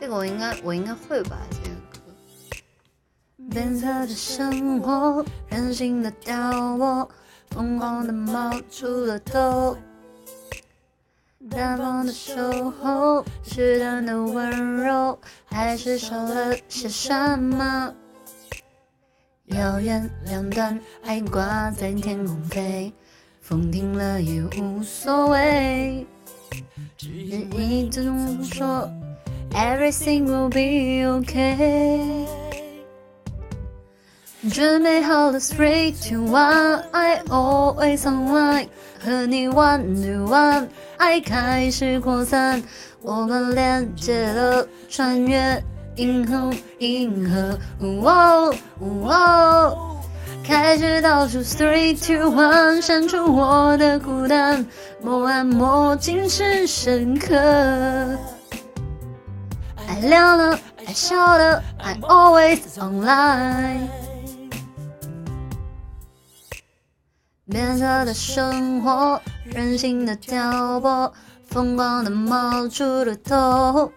这个我应该我应该会吧？这个歌。变色的生活，任性的掉落，疯狂的冒出了头。大方的守候，试探的温柔，还是少了些什么？遥远两端，爱挂在天空飞，风停了也无所谓。只因你总说 everything will be okay。准备好了，three two one，I always online，和你 one to one，爱开始扩散，我们连接了，穿越银河，银河，哦哦。开始倒数，three two one，删除我的孤单，莫安莫尽是深刻。爱亮了，爱笑了，I always online。变色的生活，任性的挑拨，疯狂的冒出了头。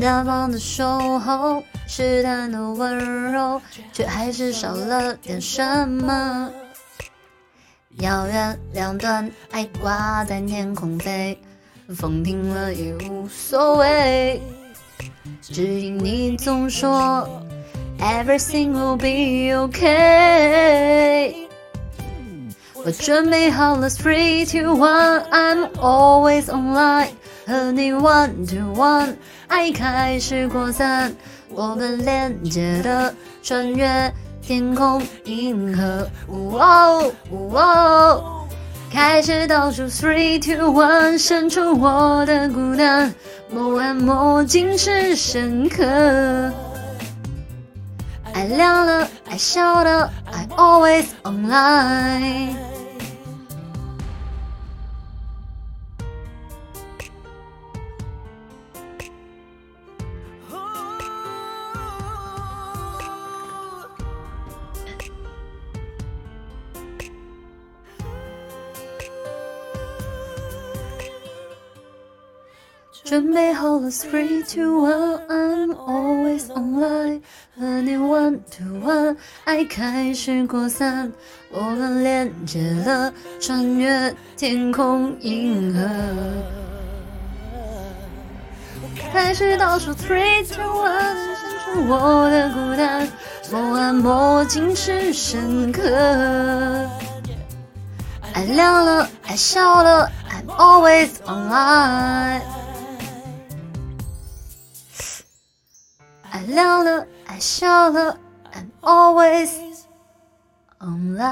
大方的守候，试探的温柔，却还是少了点什么。遥远两端，爱挂在天空飞，风停了也无所谓。只因你总说，everything will be okay。我准备好了，three two one，I'm always online。和你 one to one，爱开始扩散，我们连接的穿越天空银河，哦哦，开始倒数 three two one，伸出我的孤单，莫暗莫尽是深刻。爱亮了，爱笑了，I'm always online。准备好了，three two one，I'm always online，和你 one to one，爱开始扩散，我们连接了，穿越天空银河。开始倒数，three two one，删除我的孤单，莫暗莫尽是深刻。爱亮了，爱笑了，I'm always online。亮了，爱笑了，I'm always online。